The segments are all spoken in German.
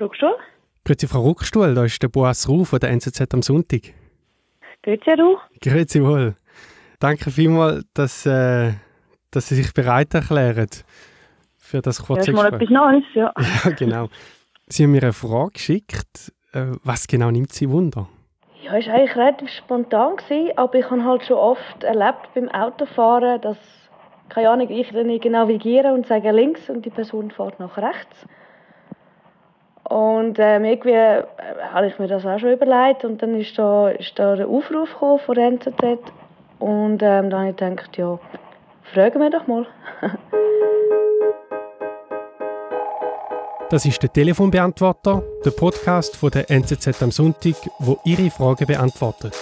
Ruckstuhl? Grüezi, Frau Ruckstuhl, da ist der Boas Ruh von der NZZ am Sonntag. Grüezi, Ruh. Grüezi wohl. Danke vielmals, dass, äh, dass Sie sich bereit erklären für das kurze Erstmal Gespräch. etwas Neues, ja. Ja, genau. Sie haben mir eine Frage geschickt. Äh, was genau nimmt Sie Wunder? Ja, es war eigentlich relativ spontan, gewesen, aber ich habe halt schon oft erlebt beim Autofahren, dass, keine Ahnung, ich dann irgendwie navigiere und sage links und die Person fährt nach rechts. Und ähm, irgendwie äh, habe ich mir das auch schon überlegt und dann ist da, ist da der Aufruf von der NZZ und ähm, dann habe ich gedacht, ja, fragen wir doch mal. Das ist der Telefonbeantworter, der Podcast von der NZZ am Sonntag, wo Ihre Fragen beantwortet.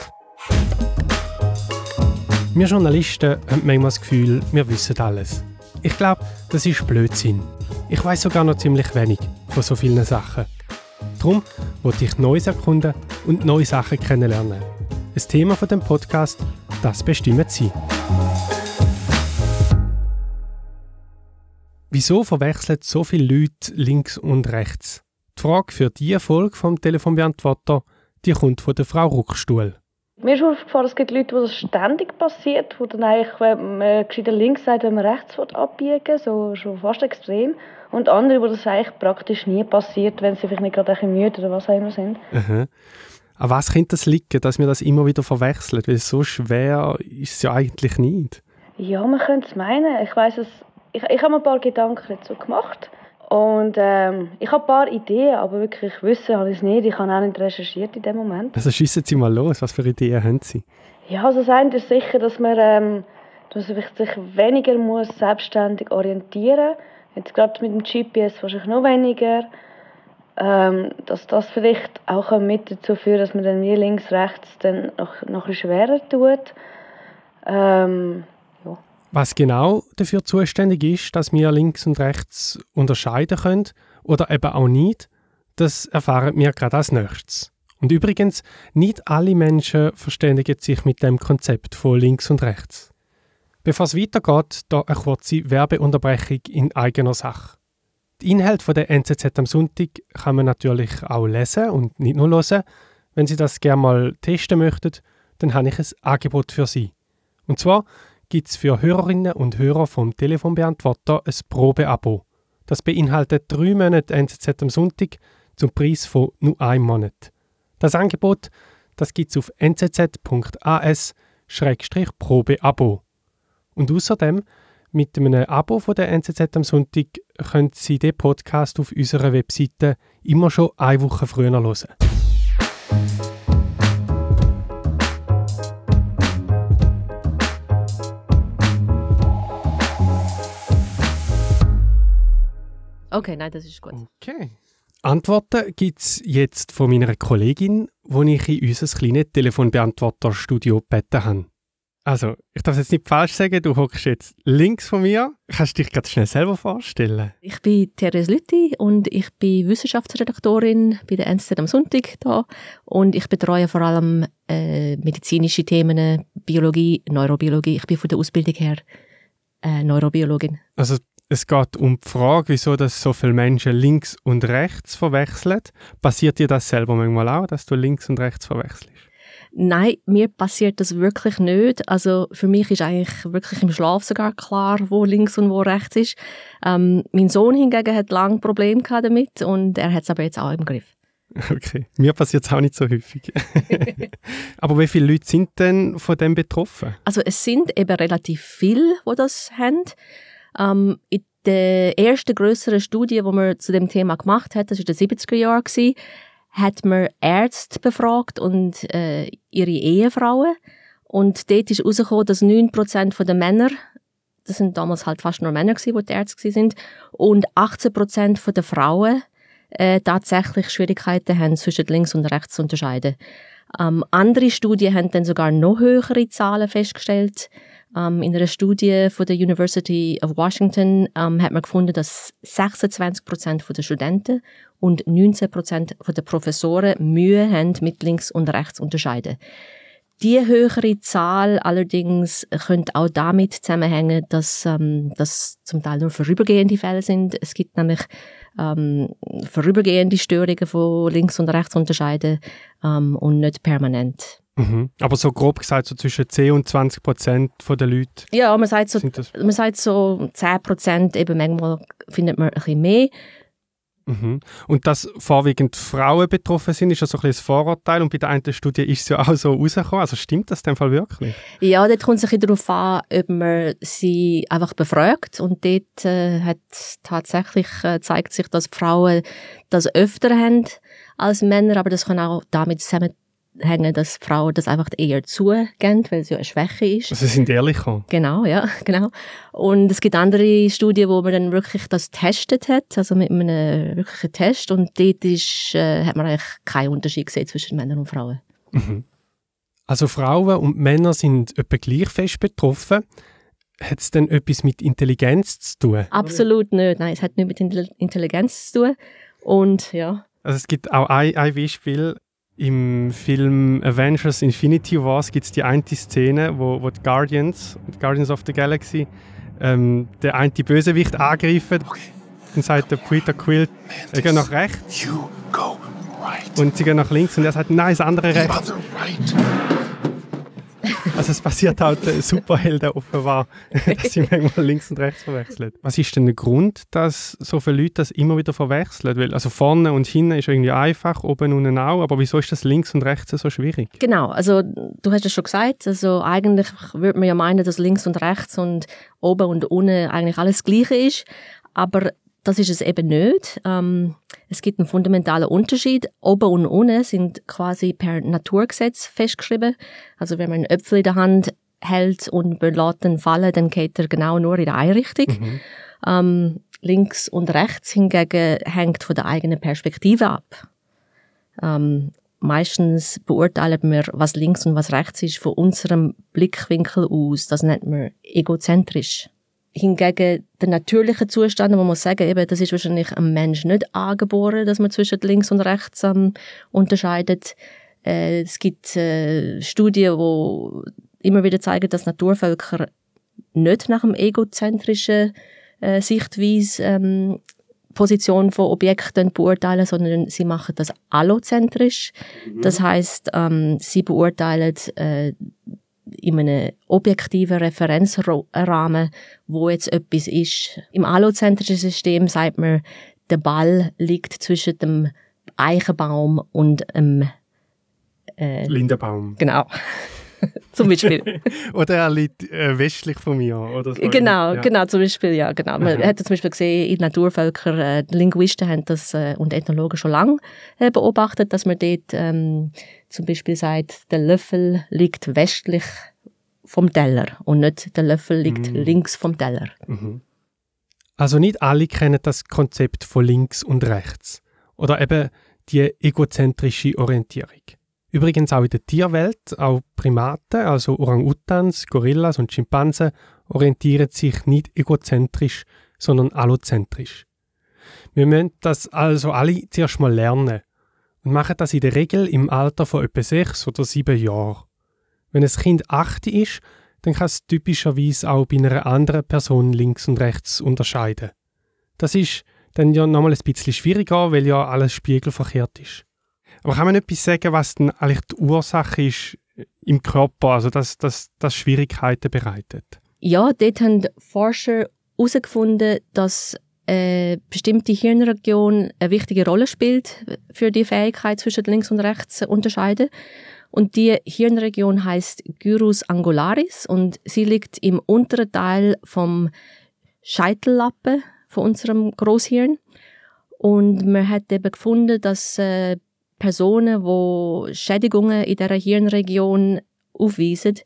Wir Journalisten haben manchmal das Gefühl, wir wissen alles. Ich glaube, das ist Blödsinn. Ich weiß sogar noch ziemlich wenig von so vielen Sachen. Darum wollte ich Neues erkunden und neue Sachen kennenlernen. Das Thema von dem Podcast, das bestimmen Sie. Wieso verwechseln so viele Leute links und rechts? Die Frage für diese Folge vom Telefonbeantworter, die kommt von der Frau Ruckstuhl. Mir ist aufgefallen, es gibt Leute, wo das ständig passiert, wo dann eigentlich, wenn man gescheiter links sagt, wenn man rechts abbiegen so schon fast extrem. Und andere, wo das eigentlich praktisch nie passiert, wenn sie vielleicht nicht gerade ein müde oder was auch immer sind. Aha. An was könnte das liegen, dass wir das immer wieder verwechseln? Weil so schwer ist es ja eigentlich nicht. Ja, man könnte es meinen. Ich weiß es, ich, ich habe mir ein paar Gedanken dazu gemacht. Und ähm, ich habe ein paar Ideen, aber wirklich wissen habe ich es nicht. Ich habe auch nicht recherchiert in dem Moment. Also schiessen Sie mal los, was für Ideen haben Sie? Ja, also das eine ist sicher, dass man, ähm, dass man sich weniger muss selbstständig orientieren muss. Jetzt gerade mit dem GPS wahrscheinlich noch weniger. Ähm, dass das vielleicht auch mit dazu führt, dass man dann wie links, rechts dann noch, noch ein schwerer tut. Ähm. Was genau dafür zuständig ist, dass wir links und rechts unterscheiden können oder eben auch nicht, das erfahren wir gerade als nächstes. Und übrigens, nicht alle Menschen verständigen sich mit dem Konzept von links und rechts. Bevor es weitergeht, da eine kurze Werbeunterbrechung in eigener Sache. Die Inhalte der NZZ am Sonntag kann man natürlich auch lesen und nicht nur hören. Wenn Sie das gerne mal testen möchten, dann habe ich ein Angebot für Sie. Und zwar gibt es für Hörerinnen und Hörer vom Telefonbeantworter ein Probeabo. Das beinhaltet drei Monate NZZ am Sonntag zum Preis von nur einem Monat. Das Angebot das gibt es auf nzz.as-probeabo. Und außerdem mit einem Abo von der NZZ am Sonntag können Sie den Podcast auf unserer Webseite immer schon eine Woche früher hören. Okay, nein, das ist gut. Okay. Antworten gibt es jetzt von meiner Kollegin, die ich in unser kleines Telefonbeantworter-Studio gebeten habe. Also, ich darf es jetzt nicht falsch sagen, du hockst jetzt links von mir. Kannst du dich gerade schnell selber vorstellen? Ich bin Therese Lütti und ich bin Wissenschaftsredaktorin bei der NZZ am Sonntag da und ich betreue vor allem äh, medizinische Themen, Biologie, Neurobiologie. Ich bin von der Ausbildung her äh, Neurobiologin. Also, es geht um die Frage, wieso dass so viele Menschen links und rechts verwechseln. Passiert dir das selber manchmal auch, dass du links und rechts verwechselst? Nein, mir passiert das wirklich nicht. Also für mich ist eigentlich wirklich im Schlaf sogar klar, wo links und wo rechts ist. Ähm, mein Sohn hingegen hat lange Probleme damit und er hat es aber jetzt auch im Griff. Okay, mir passiert es auch nicht so häufig. aber wie viele Leute sind denn von dem betroffen? Also es sind eben relativ viele, die das haben. Ähm, in der ersten größeren Studie, die man zu dem Thema gemacht hat, das war in den 70er Jahren, hat man Ärzte befragt und äh, ihre Ehefrauen. Und dort ist herausgekommen, dass 9% der Männer, das sind damals halt fast nur Männer gewesen, die, Ärzte sind, und 18% der Frauen äh, tatsächlich Schwierigkeiten haben, zwischen links und rechts zu unterscheiden. Ähm, andere Studien haben dann sogar noch höhere Zahlen festgestellt. Ähm, in einer Studie von der University of Washington ähm, hat man gefunden, dass 26 Prozent der Studenten und 19 Prozent der Professoren Mühe haben, mit links und rechts zu unterscheiden. Die höhere Zahl allerdings könnte auch damit zusammenhängen, dass ähm, das zum Teil nur vorübergehende Fälle sind. Es gibt nämlich ähm, vorübergehende Störungen von links und rechts unterscheiden ähm, und nicht permanent. Mhm. Aber so grob gesagt, so zwischen 10 und 20 Prozent der Leute. Ja, man sagt so, man sagt so 10 Prozent, eben manchmal findet man ein bisschen mehr. Mhm. Und dass vorwiegend Frauen betroffen sind, ist ja so ein, ein Vorurteil. Und bei der einen Studie ist es ja auch so rausgekommen. Also stimmt das in dem Fall wirklich? Ja, dort kommt es ein darauf an, ob man sie einfach befragt. Und dort äh, hat tatsächlich äh, zeigt sich, dass Frauen das öfter haben als Männer. Aber das kann auch damit zusammen hängen, dass Frauen das einfach eher zugeben, weil es ja eine Schwäche ist. Also sie sind ehrlicher. Genau, ja, genau. Und es gibt andere Studien, wo man dann wirklich das testet hat, also mit einem wirklichen Test. Und dort ist, äh, hat man eigentlich keinen Unterschied gesehen zwischen Männern und Frauen. Mhm. Also Frauen und Männer sind etwa gleich fest betroffen. Hat es denn etwas mit Intelligenz zu tun? Absolut nicht. Nein, es hat nichts mit Intelligenz zu tun. Und ja. Also es gibt auch ein, ein Beispiel, im Film Avengers Infinity Wars gibt es die eine Szene, wo, wo die Guardians, Guardians of the Galaxy, ähm, der eine Bösewicht angreifen. Dann sagt der Peter Quill, er geht nach rechts. Right. Und sie gehen nach links und er sagt, nein, das andere rechts. Also es passiert halt äh, Superhelden offenbar, dass sie manchmal links und rechts verwechseln. Was ist denn der Grund, dass so viele Leute das immer wieder verwechseln? Weil, also vorne und hinten ist irgendwie einfach, oben und unten auch, aber wieso ist das links und rechts so schwierig? Genau, also du hast es schon gesagt, also eigentlich würde man ja meinen, dass links und rechts und oben und unten eigentlich alles Gleiche ist, aber das ist es eben nicht. Ähm, es gibt einen fundamentalen Unterschied. Oben und unten sind quasi per Naturgesetz festgeschrieben. Also wenn man einen Äpfel in der Hand hält und man lässt ihn fallen, dann geht er genau nur in eine Richtung. Mhm. Ähm, links und rechts hingegen hängt von der eigenen Perspektive ab. Ähm, meistens beurteilen wir, was links und was rechts ist, von unserem Blickwinkel aus. Das nennt man egozentrisch. Hingegen der natürliche Zustand, man muss sagen, eben, das ist wahrscheinlich ein Mensch nicht angeboren, dass man zwischen links und rechts ähm, unterscheidet. Äh, es gibt äh, Studien, wo immer wieder zeigen, dass Naturvölker nicht nach dem egozentrischen äh, Sichtweise ähm, Position von Objekten beurteilen, sondern sie machen das allozentrisch. Mhm. Das heißt, ähm, sie beurteilen äh, in einem objektiven Referenzrahmen, wo jetzt etwas ist. Im allozentrischen System sagt man, der Ball liegt zwischen dem Eichenbaum und dem äh, Lindenbaum. Genau. Zum Beispiel. oder er liegt äh, westlich von mir. Oder so. Genau, ja. genau, zum Beispiel, ja, genau. Man mhm. hat zum Beispiel gesehen, in Naturvölkern, äh, Linguisten haben das äh, und Ethnologen schon lange äh, beobachtet, dass man dort ähm, zum Beispiel sagt, der Löffel liegt westlich vom Teller und nicht der Löffel liegt mhm. links vom Teller. Mhm. Also nicht alle kennen das Konzept von links und rechts oder eben die egozentrische Orientierung. Übrigens auch in der Tierwelt, auch Primaten, also Orang-Utans, Gorillas und Schimpansen, orientieren sich nicht egozentrisch, sondern allozentrisch. Wir müssen das also alle zuerst mal lernen und machen das in der Regel im Alter von etwa sechs oder sieben Jahren. Wenn ein Kind acht ist, dann kann es typischerweise auch bei einer anderen Person links und rechts unterscheiden. Das ist dann ja nochmal ein bisschen schwieriger, weil ja alles spiegelverkehrt ist. Aber kann man etwas sagen, was denn eigentlich die Ursache ist im Körper, also dass das dass Schwierigkeiten bereitet? Ja, dort haben Forscher herausgefunden, dass eine bestimmte Hirnregion eine wichtige Rolle spielt für die Fähigkeit zwischen links und rechts zu unterscheiden. Und die Hirnregion heißt Gyrus angularis und sie liegt im unteren Teil vom Scheitellappen von unserem Großhirn. Und man hat eben gefunden, dass äh, Personen, die Schädigungen in dieser Hirnregion aufweisen,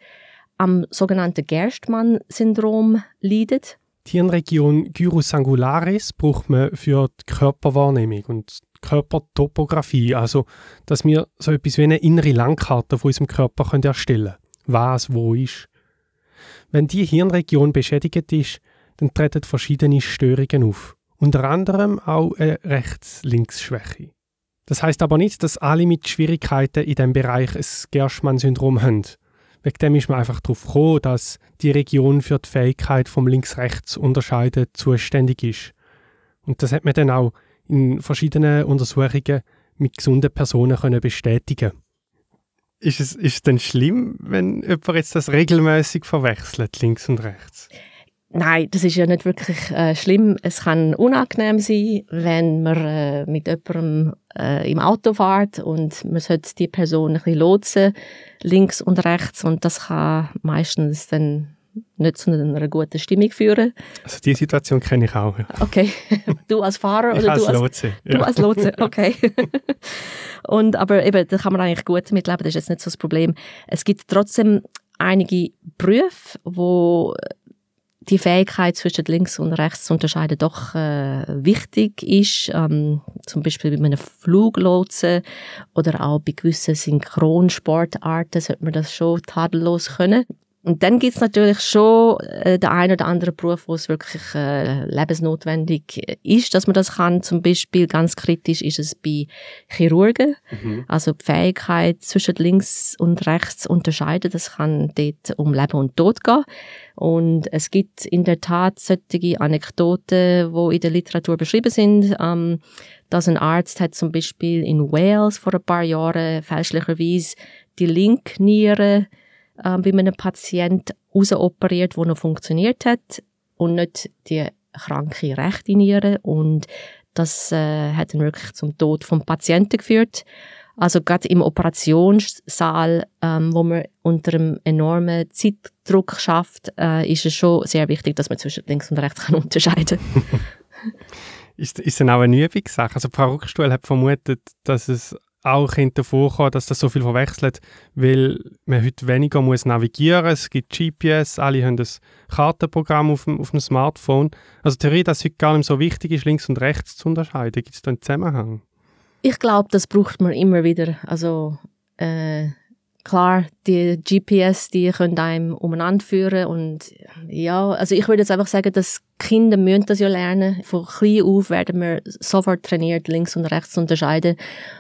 am sogenannten Gerstmann-Syndrom leiden. Die Hirnregion Gyrus angularis braucht man für die Körperwahrnehmung und die Körpertopographie, also dass wir so etwas wie eine innere Landkarte von unserem Körper können erstellen können, was wo ist. Wenn die Hirnregion beschädigt ist, dann treten verschiedene Störungen auf, unter anderem auch eine Rechts-Links-Schwäche. Das heißt aber nicht, dass alle mit Schwierigkeiten in diesem Bereich ein Gershmann-Syndrom haben. Wegen dem ist man einfach darauf gekommen, dass die Region für die Fähigkeit vom Links-Rechts unterscheiden zuständig ist. Und das hat man dann auch in verschiedenen Untersuchungen mit gesunden Personen können bestätigen ist es, ist es denn schlimm, wenn jemand jetzt das regelmäßig verwechselt, links und rechts? Nein, das ist ja nicht wirklich äh, schlimm. Es kann unangenehm sein, wenn man äh, mit jemandem äh, im Auto fährt und man sollte die Person ein bisschen lotsen, links und rechts. Und das kann meistens dann nicht zu einer guten Stimmung führen. Also die Situation kenne ich auch. Ja. Okay, du als Fahrer ich oder als du als Lotse. Du als Lotse, okay. und aber eben, da kann man eigentlich gut mitleben, das ist jetzt nicht so das Problem. Es gibt trotzdem einige Berufe, wo die Fähigkeit zwischen links und rechts zu unterscheiden doch äh, wichtig ist. Ähm, zum Beispiel bei einem Fluglotsen oder auch bei gewissen Synchronsportarten sollte man das schon tadellos können. Und dann gibt's natürlich schon äh, den einen oder anderen Beruf, wo es wirklich äh, lebensnotwendig ist, dass man das kann. Zum Beispiel ganz kritisch ist es bei Chirurgen. Mhm. Also die Fähigkeit zwischen links und rechts zu unterscheiden, das kann dort um Leben und Tod gehen. Und es gibt in der Tat solche Anekdoten, wo in der Literatur beschrieben sind, ähm, dass ein Arzt hat zum Beispiel in Wales vor ein paar Jahren fälschlicherweise die Linkniere äh, bei einem Patient rausoperiert, wo noch funktioniert hat und nicht die kranke rechte Niere und das äh, hat dann wirklich zum Tod vom Patienten geführt. Also gerade im Operationssaal, ähm, wo man unter einem enormen Zeitdruck schafft, äh, ist es schon sehr wichtig, dass man zwischen links und rechts kann unterscheiden Ist, ist dann auch eine Übungssache? Also Frau Ruckstuhl hat vermutet, dass es auch vorkommen dass das so viel verwechselt, weil man heute weniger muss navigieren muss. Es gibt GPS, alle haben das Kartenprogramm auf dem, auf dem Smartphone. Also Theorie, dass es heute gar nicht so wichtig ist, links und rechts zu unterscheiden. Gibt es da einen Zusammenhang? Ich glaube, das braucht man immer wieder. Also äh, klar, die GPS, die können einem umeinander führen und ja, also ich würde jetzt einfach sagen, dass Kinder müssen das ja lernen. Von klein auf werden wir sofort trainiert, links und rechts zu unterscheiden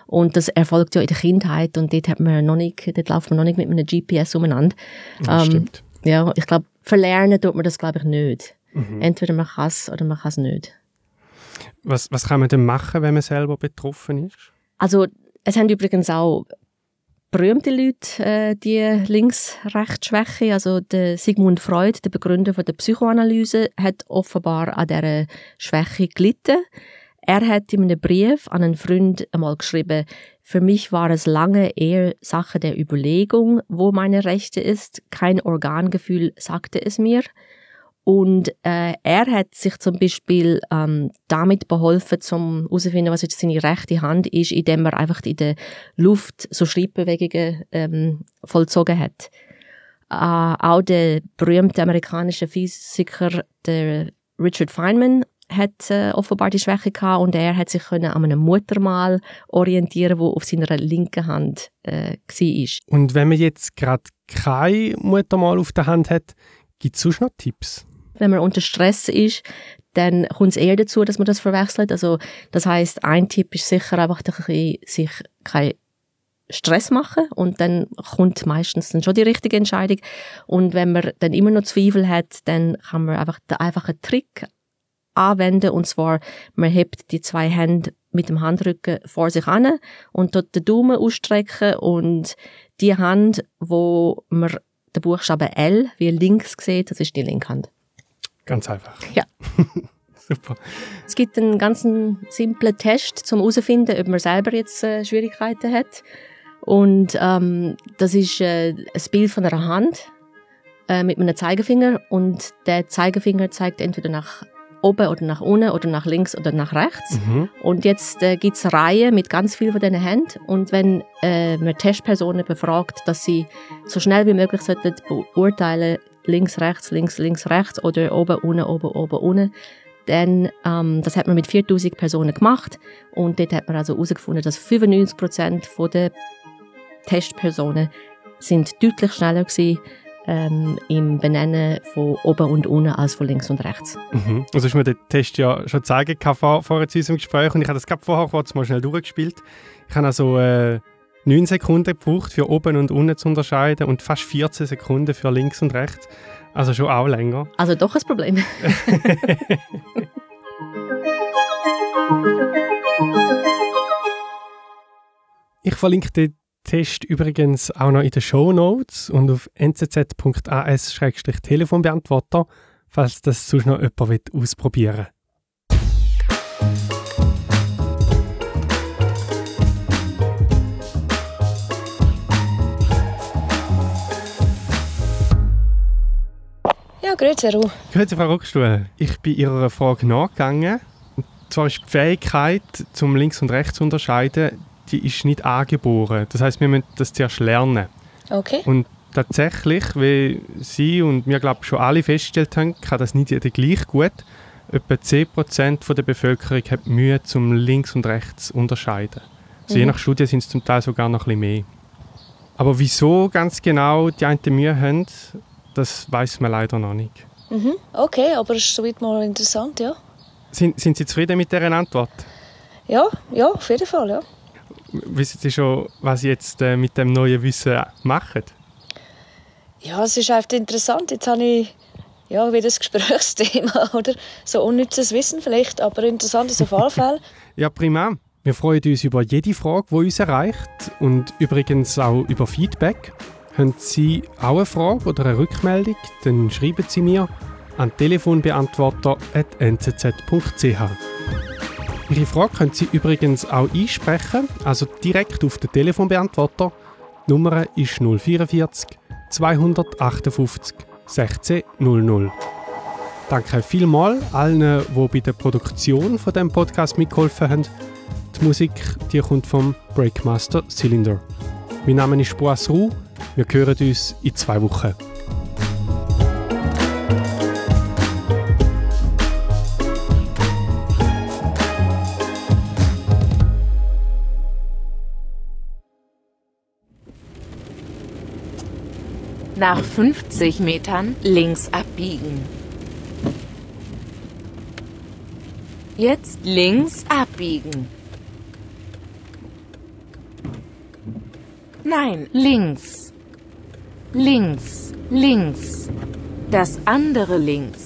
und das erfolgt ja in der Kindheit und dort hat man noch nicht, dort läuft man noch nicht mit einem GPS umeinander. Ja, ähm, stimmt. Ja, ich glaube, verlernen tut man das glaube ich nicht. Mhm. Entweder man kann es oder man kann es nicht. Was, was kann man denn machen, wenn man selber betroffen ist? Also es haben übrigens auch berühmte Leute, äh, die Links-Rechts-Schwäche. Also der Sigmund Freud, der Begründer von der Psychoanalyse, hat offenbar an dieser Schwäche gelitten. Er hat in einem Brief an einen Freund einmal geschrieben, für mich war es lange eher Sache der Überlegung, wo meine Rechte ist. Kein Organgefühl sagte es mir. Und äh, er hat sich zum Beispiel ähm, damit beholfen, zum herauszufinden, was jetzt seine rechte Hand ist, indem er einfach in der Luft so Schreibbewegungen ähm, vollzogen hat. Äh, auch der berühmte amerikanische Physiker, der Richard Feynman, hat äh, offenbar die Schwäche gehabt und er hat sich können an einem Muttermal orientieren, wo auf seiner linken Hand äh, war. Und wenn man jetzt gerade kein Muttermal auf der Hand hat, gibt es sonst noch Tipps? Wenn man unter Stress ist, dann kommt es eher dazu, dass man das verwechselt. Also das heißt, ein Tipp ist sicher einfach, sich kein Stress machen und dann kommt meistens dann schon die richtige Entscheidung. Und wenn man dann immer noch Zweifel hat, dann kann man einfach den einfachen Trick anwenden und zwar, man hebt die zwei Hände mit dem Handrücken vor sich an und dort den Daumen ausstrecken und die Hand, wo man den Buchstaben L wie links sieht, das ist die linke Hand. Ganz einfach. Ja. Super. Es gibt einen ganz simplen Test, um herauszufinden, ob man selber jetzt äh, Schwierigkeiten hat. Und ähm, das ist äh, ein Bild von einer Hand äh, mit einem Zeigefinger und der Zeigefinger zeigt entweder nach oben oder nach unten oder nach links oder nach rechts. Mhm. Und jetzt äh, gibt es Reihen mit ganz vielen von diesen Händen. Und wenn äh, man Testpersonen befragt, dass sie so schnell wie möglich sollten beurteilen links, rechts, links, links, rechts oder oben, unten, oben, oben, unten. Dann, ähm, das hat man mit 4000 Personen gemacht und dort hat man also herausgefunden, dass 95% der Testpersonen sind deutlich schneller gewesen, ähm, im Benennen von oben und unten als von links und rechts. Mhm. Also ist mir der Test ja schon zeigen vor, vor unserem Gespräch und ich habe das gerade vorher kurz mal schnell durchgespielt. Ich habe also äh, 9 Sekunden gebraucht, für oben und unten zu unterscheiden und fast 14 Sekunden für links und rechts. Also schon auch länger. Also doch ein Problem. ich verlinke den Test übrigens auch noch in den Show Notes und auf nczas telefonbeantworter falls das sonst noch jemand ausprobieren will. Grüezi, Ruh. Grüezi, Frau Rockstuhl. Ich bin Ihrer Frage nachgegangen. Und zwar ist die Fähigkeit, zum links und rechts zu unterscheiden, die ist nicht angeboren. Das heißt, wir müssen das zuerst lernen. Okay. Und tatsächlich, wie Sie und wir glaube schon alle festgestellt haben, kann das nicht jeder gleich gut. Etwa 10% der Bevölkerung hat Mühe, zum links und rechts zu unterscheiden. Also Mhm. Je nach Studie sind es zum Teil sogar noch ein bisschen mehr. Aber wieso ganz genau die einen Mühe haben, das weiß man leider noch nicht. Mhm. Okay, aber es ist soweit mal interessant, ja. Sind, sind Sie zufrieden mit dieser Antwort? Ja, ja, auf jeden Fall, ja. Wissen Sie schon, was Sie jetzt äh, mit dem neuen Wissen machen? Ja, es ist einfach interessant. Jetzt habe ich ja, wieder das Gesprächsthema, oder? So unnützes Wissen vielleicht, aber interessant ist auf alle Fälle. Ja, prima. Wir freuen uns über jede Frage, die uns erreicht und übrigens auch über Feedback. Haben Sie auch eine Frage oder eine Rückmeldung, dann schreiben Sie mir an telefonbeantworter.nzz.ch. Ihre Frage können Sie übrigens auch einsprechen, also direkt auf den Telefonbeantworter. Die Nummer ist 044 258 16 00. Danke vielmals allen, die bei der Produktion von dem Podcast mitgeholfen haben. Die Musik die kommt vom Breakmaster Cylinder. Mein Name ist Boas Ruh. Wir hören uns in zwei Wochen. Nach 50 Metern links abbiegen. Jetzt links abbiegen. Nein, links. Links, links. Das andere links.